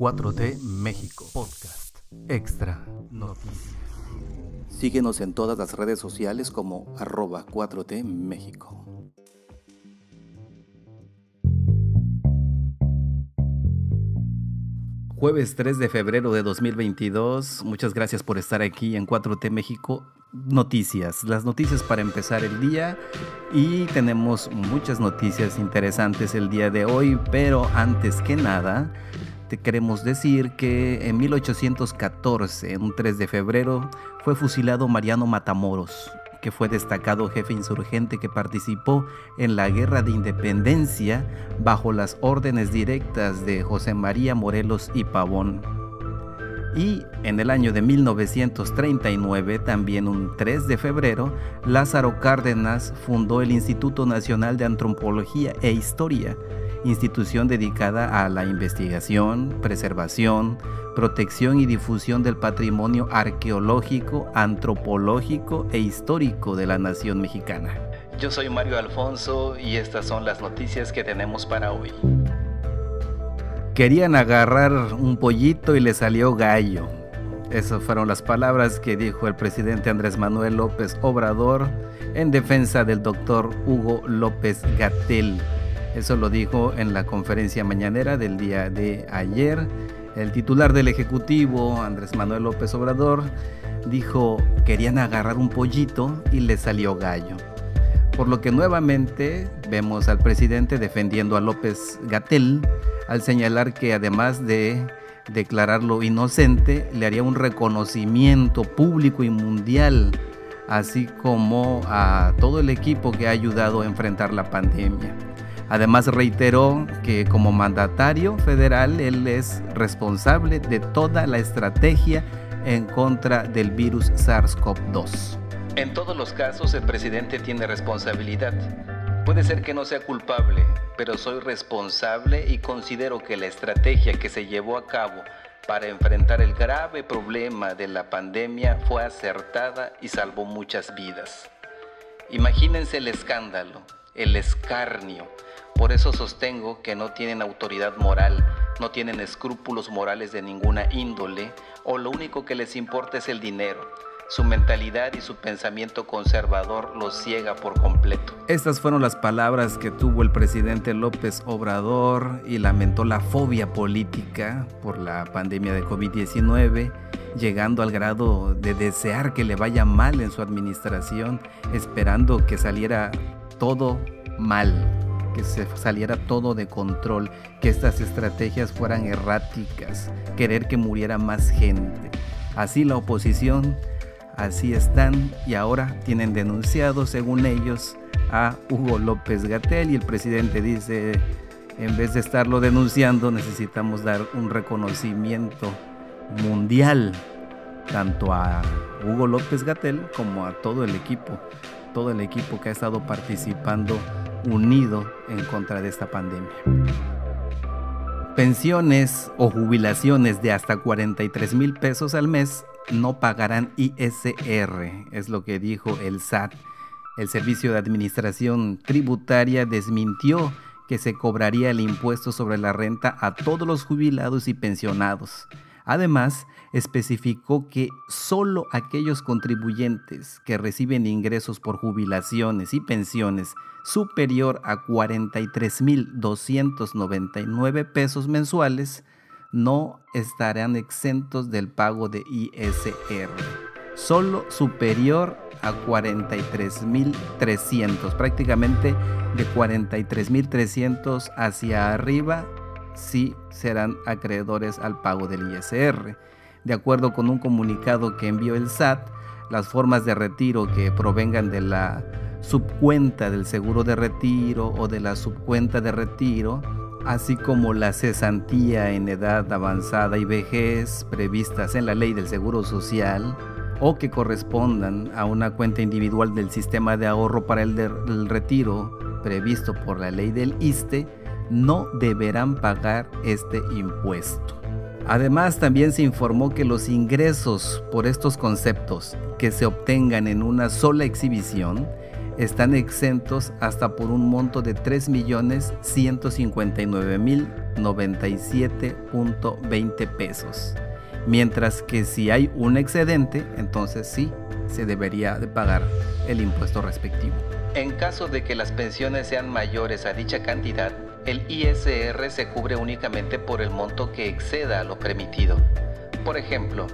4T México Podcast Extra Noticias. Síguenos en todas las redes sociales como arroba 4T México. Jueves 3 de febrero de 2022. Muchas gracias por estar aquí en 4T México Noticias. Las noticias para empezar el día y tenemos muchas noticias interesantes el día de hoy, pero antes que nada queremos decir que en 1814, en un 3 de febrero, fue fusilado Mariano Matamoros, que fue destacado jefe insurgente que participó en la Guerra de Independencia bajo las órdenes directas de José María Morelos y Pavón. Y en el año de 1939, también un 3 de febrero, Lázaro Cárdenas fundó el Instituto Nacional de Antropología e Historia, institución dedicada a la investigación, preservación, protección y difusión del patrimonio arqueológico, antropológico e histórico de la nación mexicana. Yo soy Mario Alfonso y estas son las noticias que tenemos para hoy. Querían agarrar un pollito y le salió gallo. Esas fueron las palabras que dijo el presidente Andrés Manuel López Obrador en defensa del doctor Hugo López Gatel eso lo dijo en la conferencia mañanera del día de ayer. El titular del Ejecutivo, Andrés Manuel López Obrador, dijo querían agarrar un pollito y le salió gallo. Por lo que nuevamente vemos al presidente defendiendo a López Gatel al señalar que además de declararlo inocente, le haría un reconocimiento público y mundial, así como a todo el equipo que ha ayudado a enfrentar la pandemia. Además reiteró que como mandatario federal él es responsable de toda la estrategia en contra del virus SARS-CoV-2. En todos los casos el presidente tiene responsabilidad. Puede ser que no sea culpable, pero soy responsable y considero que la estrategia que se llevó a cabo para enfrentar el grave problema de la pandemia fue acertada y salvó muchas vidas. Imagínense el escándalo, el escarnio, por eso sostengo que no tienen autoridad moral, no tienen escrúpulos morales de ninguna índole, o lo único que les importa es el dinero. Su mentalidad y su pensamiento conservador los ciega por completo. Estas fueron las palabras que tuvo el presidente López Obrador y lamentó la fobia política por la pandemia de COVID-19, llegando al grado de desear que le vaya mal en su administración, esperando que saliera todo mal que se saliera todo de control, que estas estrategias fueran erráticas, querer que muriera más gente. Así la oposición, así están y ahora tienen denunciado, según ellos, a Hugo López Gatel y el presidente dice, en vez de estarlo denunciando, necesitamos dar un reconocimiento mundial tanto a Hugo López Gatel como a todo el equipo, todo el equipo que ha estado participando unido en contra de esta pandemia. Pensiones o jubilaciones de hasta 43 mil pesos al mes no pagarán ISR, es lo que dijo el SAT. El Servicio de Administración Tributaria desmintió que se cobraría el impuesto sobre la renta a todos los jubilados y pensionados. Además, especificó que solo aquellos contribuyentes que reciben ingresos por jubilaciones y pensiones superior a 43.299 pesos mensuales no estarán exentos del pago de ISR. Solo superior a 43.300, prácticamente de 43.300 hacia arriba sí serán acreedores al pago del ISR. De acuerdo con un comunicado que envió el SAT, las formas de retiro que provengan de la subcuenta del seguro de retiro o de la subcuenta de retiro, así como la cesantía en edad avanzada y vejez previstas en la ley del Seguro Social, o que correspondan a una cuenta individual del sistema de ahorro para el, el retiro previsto por la ley del ISTE, no deberán pagar este impuesto. Además, también se informó que los ingresos por estos conceptos que se obtengan en una sola exhibición están exentos hasta por un monto de 3.159.000 97.20 pesos. Mientras que si hay un excedente, entonces sí, se debería de pagar el impuesto respectivo. En caso de que las pensiones sean mayores a dicha cantidad, el ISR se cubre únicamente por el monto que exceda lo permitido. Por ejemplo,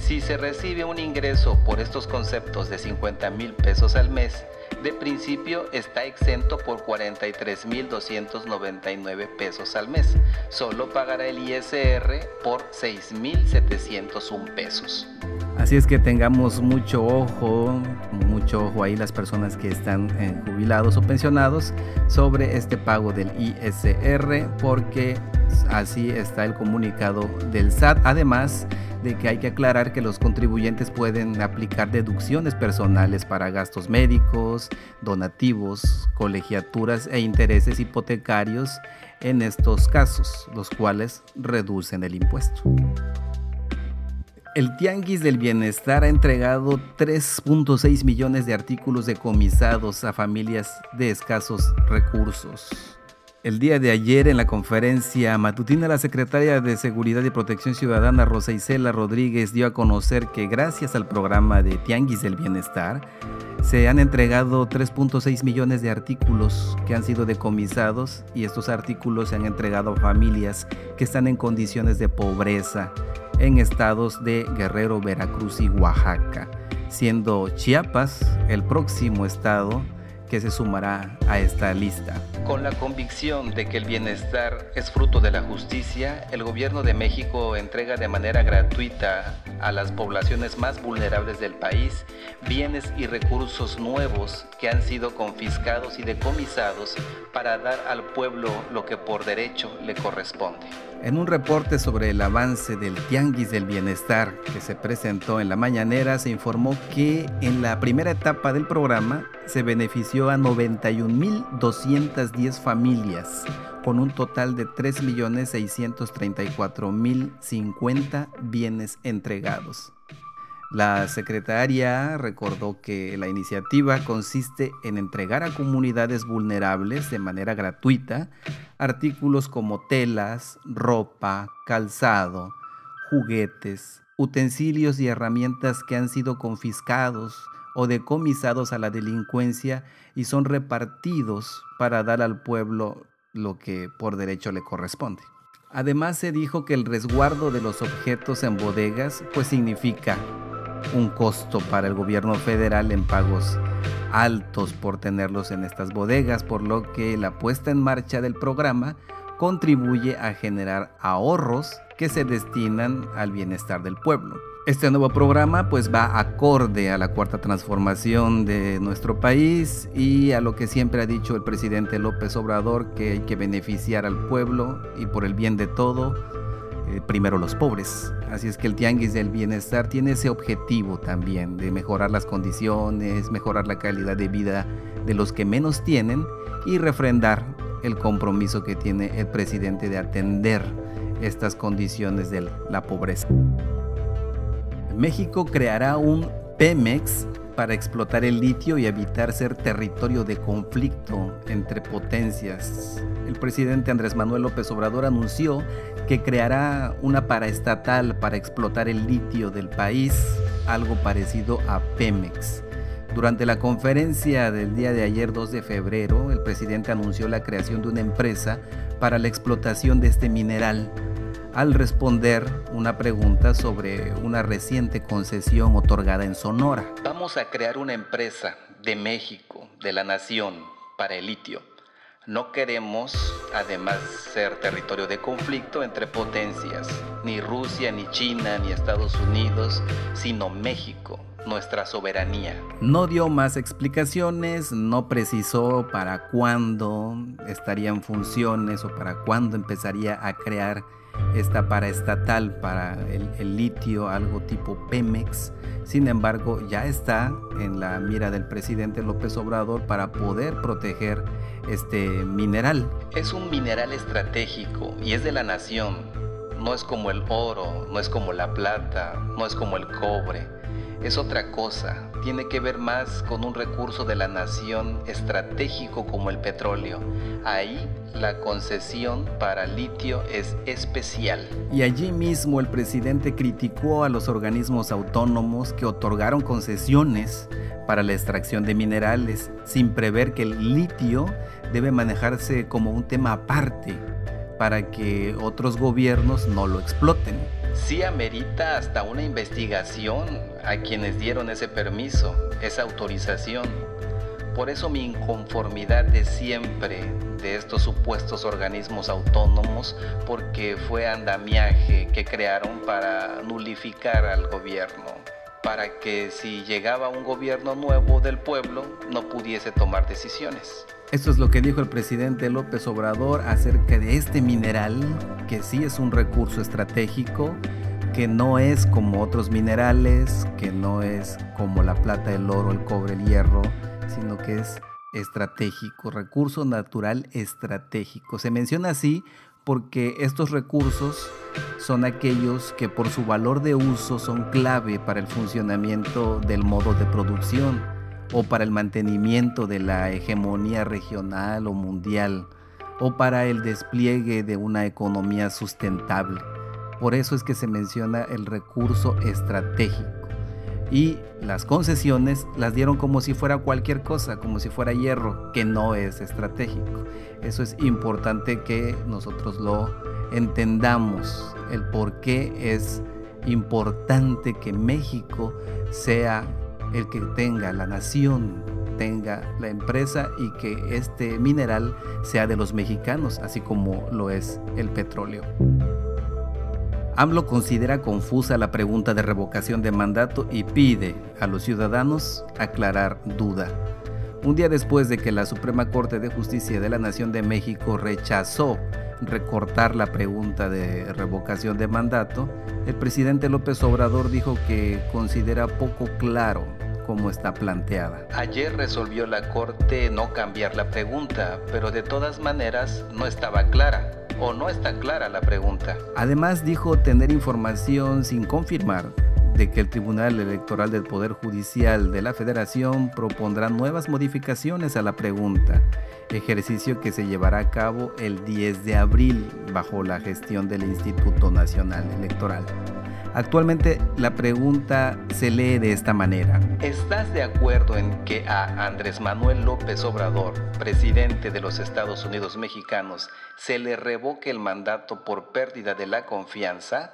si se recibe un ingreso por estos conceptos de 50 mil pesos al mes, de principio está exento por 43.299 pesos al mes. Solo pagará el ISR por 6.701 pesos. Así es que tengamos mucho ojo, mucho ojo ahí las personas que están eh, jubilados o pensionados sobre este pago del ISR porque así está el comunicado del SAT. Además, de que hay que aclarar que los contribuyentes pueden aplicar deducciones personales para gastos médicos, donativos, colegiaturas e intereses hipotecarios en estos casos, los cuales reducen el impuesto. El Tianguis del Bienestar ha entregado 3.6 millones de artículos decomisados a familias de escasos recursos. El día de ayer en la conferencia matutina la secretaria de Seguridad y Protección Ciudadana Rosa Isela Rodríguez dio a conocer que gracias al programa de Tianguis del Bienestar se han entregado 3.6 millones de artículos que han sido decomisados y estos artículos se han entregado a familias que están en condiciones de pobreza en estados de Guerrero, Veracruz y Oaxaca, siendo Chiapas el próximo estado que se sumará a esta lista. Con la convicción de que el bienestar es fruto de la justicia, el gobierno de México entrega de manera gratuita a las poblaciones más vulnerables del país bienes y recursos nuevos que han sido confiscados y decomisados para dar al pueblo lo que por derecho le corresponde. En un reporte sobre el avance del Tianguis del Bienestar que se presentó en la mañanera, se informó que en la primera etapa del programa se benefició a 91.210 familias, con un total de 3.634.050 bienes entregados. La secretaria recordó que la iniciativa consiste en entregar a comunidades vulnerables de manera gratuita artículos como telas, ropa, calzado, juguetes, utensilios y herramientas que han sido confiscados o decomisados a la delincuencia y son repartidos para dar al pueblo lo que por derecho le corresponde. Además se dijo que el resguardo de los objetos en bodegas pues significa un costo para el gobierno federal en pagos altos por tenerlos en estas bodegas, por lo que la puesta en marcha del programa contribuye a generar ahorros que se destinan al bienestar del pueblo. Este nuevo programa pues va acorde a la cuarta transformación de nuestro país y a lo que siempre ha dicho el presidente López Obrador que hay que beneficiar al pueblo y por el bien de todo eh, primero los pobres. Así es que el Tianguis del Bienestar tiene ese objetivo también de mejorar las condiciones, mejorar la calidad de vida de los que menos tienen y refrendar el compromiso que tiene el presidente de atender estas condiciones de la pobreza. México creará un Pemex para explotar el litio y evitar ser territorio de conflicto entre potencias. El presidente Andrés Manuel López Obrador anunció que creará una paraestatal para explotar el litio del país, algo parecido a Pemex. Durante la conferencia del día de ayer 2 de febrero, el presidente anunció la creación de una empresa para la explotación de este mineral al responder una pregunta sobre una reciente concesión otorgada en Sonora. Vamos a crear una empresa de México, de la nación, para el litio. No queremos, además, ser territorio de conflicto entre potencias, ni Rusia, ni China, ni Estados Unidos, sino México, nuestra soberanía. No dio más explicaciones, no precisó para cuándo estaría en funciones o para cuándo empezaría a crear esta paraestatal para el, litio, algo tipo Pemex. Sin embargo, ya está en la mira del presidente López Obrador para poder proteger este mineral. Es un mineral estratégico y es de la nación. No es como el oro, no es como la plata, no es como el cobre. Es otra cosa, tiene que ver más con un recurso de la nación estratégico como el petróleo. Ahí la concesión para litio es especial. Y allí mismo el presidente criticó a los organismos autónomos que otorgaron concesiones para la extracción de minerales, sin prever que el litio debe manejarse como un tema aparte para que otros gobiernos no lo exploten sí amerita hasta una investigación a quienes dieron ese permiso, esa autorización. Por eso mi inconformidad de siempre de estos supuestos organismos autónomos, porque fue andamiaje que crearon para nulificar al gobierno, para que si llegaba un gobierno nuevo del pueblo no pudiese tomar decisiones. Esto es lo que dijo el presidente López Obrador acerca de este mineral, que sí es un recurso estratégico, que no es como otros minerales, que no es como la plata, el oro, el cobre, el hierro, sino que es estratégico, recurso natural estratégico. Se menciona así porque estos recursos son aquellos que por su valor de uso son clave para el funcionamiento del modo de producción o para el mantenimiento de la hegemonía regional o mundial, o para el despliegue de una economía sustentable. Por eso es que se menciona el recurso estratégico. Y las concesiones las dieron como si fuera cualquier cosa, como si fuera hierro, que no es estratégico. Eso es importante que nosotros lo entendamos, el por qué es importante que México sea el que tenga la nación, tenga la empresa y que este mineral sea de los mexicanos, así como lo es el petróleo. AMLO considera confusa la pregunta de revocación de mandato y pide a los ciudadanos aclarar duda. Un día después de que la Suprema Corte de Justicia de la Nación de México rechazó recortar la pregunta de revocación de mandato, el presidente López Obrador dijo que considera poco claro cómo está planteada. Ayer resolvió la Corte no cambiar la pregunta, pero de todas maneras no estaba clara o no está clara la pregunta. Además dijo tener información sin confirmar de que el Tribunal Electoral del Poder Judicial de la Federación propondrá nuevas modificaciones a la pregunta, ejercicio que se llevará a cabo el 10 de abril bajo la gestión del Instituto Nacional Electoral. Actualmente la pregunta se lee de esta manera. ¿Estás de acuerdo en que a Andrés Manuel López Obrador, presidente de los Estados Unidos mexicanos, se le revoque el mandato por pérdida de la confianza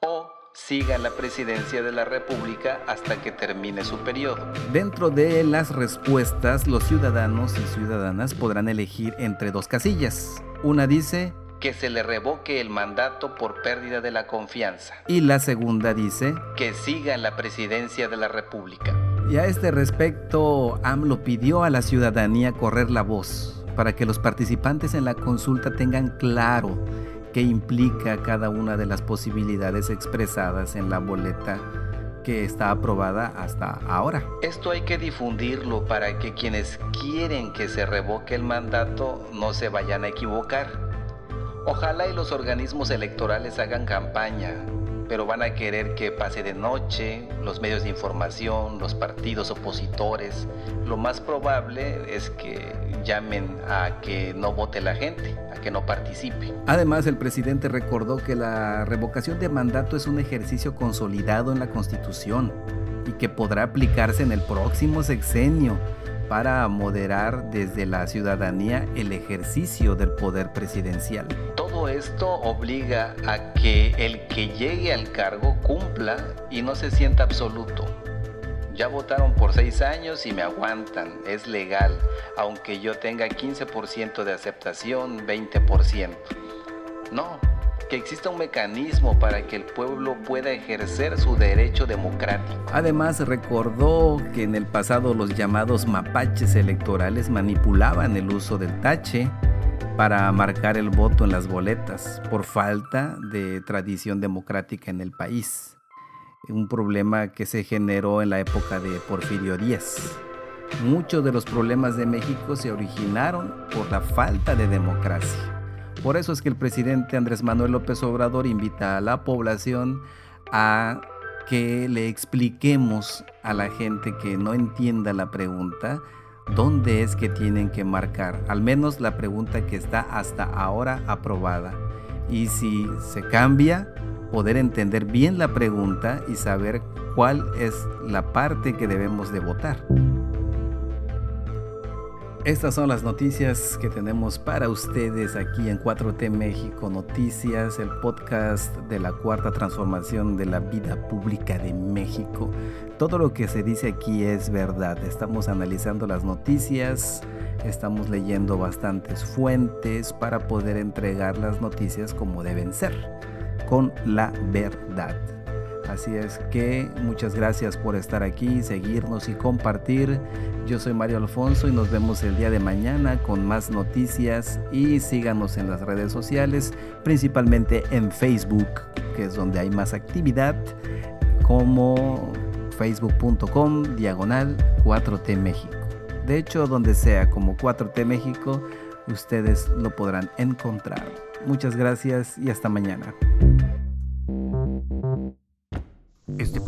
o siga la presidencia de la República hasta que termine su periodo. Dentro de las respuestas, los ciudadanos y ciudadanas podrán elegir entre dos casillas. Una dice que se le revoque el mandato por pérdida de la confianza. Y la segunda dice que siga la presidencia de la República. Y a este respecto, AMLO pidió a la ciudadanía correr la voz para que los participantes en la consulta tengan claro qué implica cada una de las posibilidades expresadas en la boleta que está aprobada hasta ahora. Esto hay que difundirlo para que quienes quieren que se revoque el mandato no se vayan a equivocar. Ojalá y los organismos electorales hagan campaña pero van a querer que pase de noche, los medios de información, los partidos opositores. Lo más probable es que llamen a que no vote la gente, a que no participe. Además, el presidente recordó que la revocación de mandato es un ejercicio consolidado en la Constitución y que podrá aplicarse en el próximo sexenio para moderar desde la ciudadanía el ejercicio del poder presidencial esto obliga a que el que llegue al cargo cumpla y no se sienta absoluto. Ya votaron por seis años y me aguantan, es legal, aunque yo tenga 15% de aceptación, 20%. No, que exista un mecanismo para que el pueblo pueda ejercer su derecho democrático. Además recordó que en el pasado los llamados mapaches electorales manipulaban el uso del tache para marcar el voto en las boletas por falta de tradición democrática en el país. Un problema que se generó en la época de Porfirio Díaz. Muchos de los problemas de México se originaron por la falta de democracia. Por eso es que el presidente Andrés Manuel López Obrador invita a la población a que le expliquemos a la gente que no entienda la pregunta dónde es que tienen que marcar, al menos la pregunta que está hasta ahora aprobada. Y si se cambia, poder entender bien la pregunta y saber cuál es la parte que debemos de votar. Estas son las noticias que tenemos para ustedes aquí en 4T México Noticias, el podcast de la cuarta transformación de la vida pública de México. Todo lo que se dice aquí es verdad. Estamos analizando las noticias, estamos leyendo bastantes fuentes para poder entregar las noticias como deben ser, con la verdad. Así es que muchas gracias por estar aquí, seguirnos y compartir. Yo soy Mario Alfonso y nos vemos el día de mañana con más noticias y síganos en las redes sociales, principalmente en Facebook, que es donde hay más actividad, como facebook.com diagonal 4T México. De hecho, donde sea como 4T México, ustedes lo podrán encontrar. Muchas gracias y hasta mañana.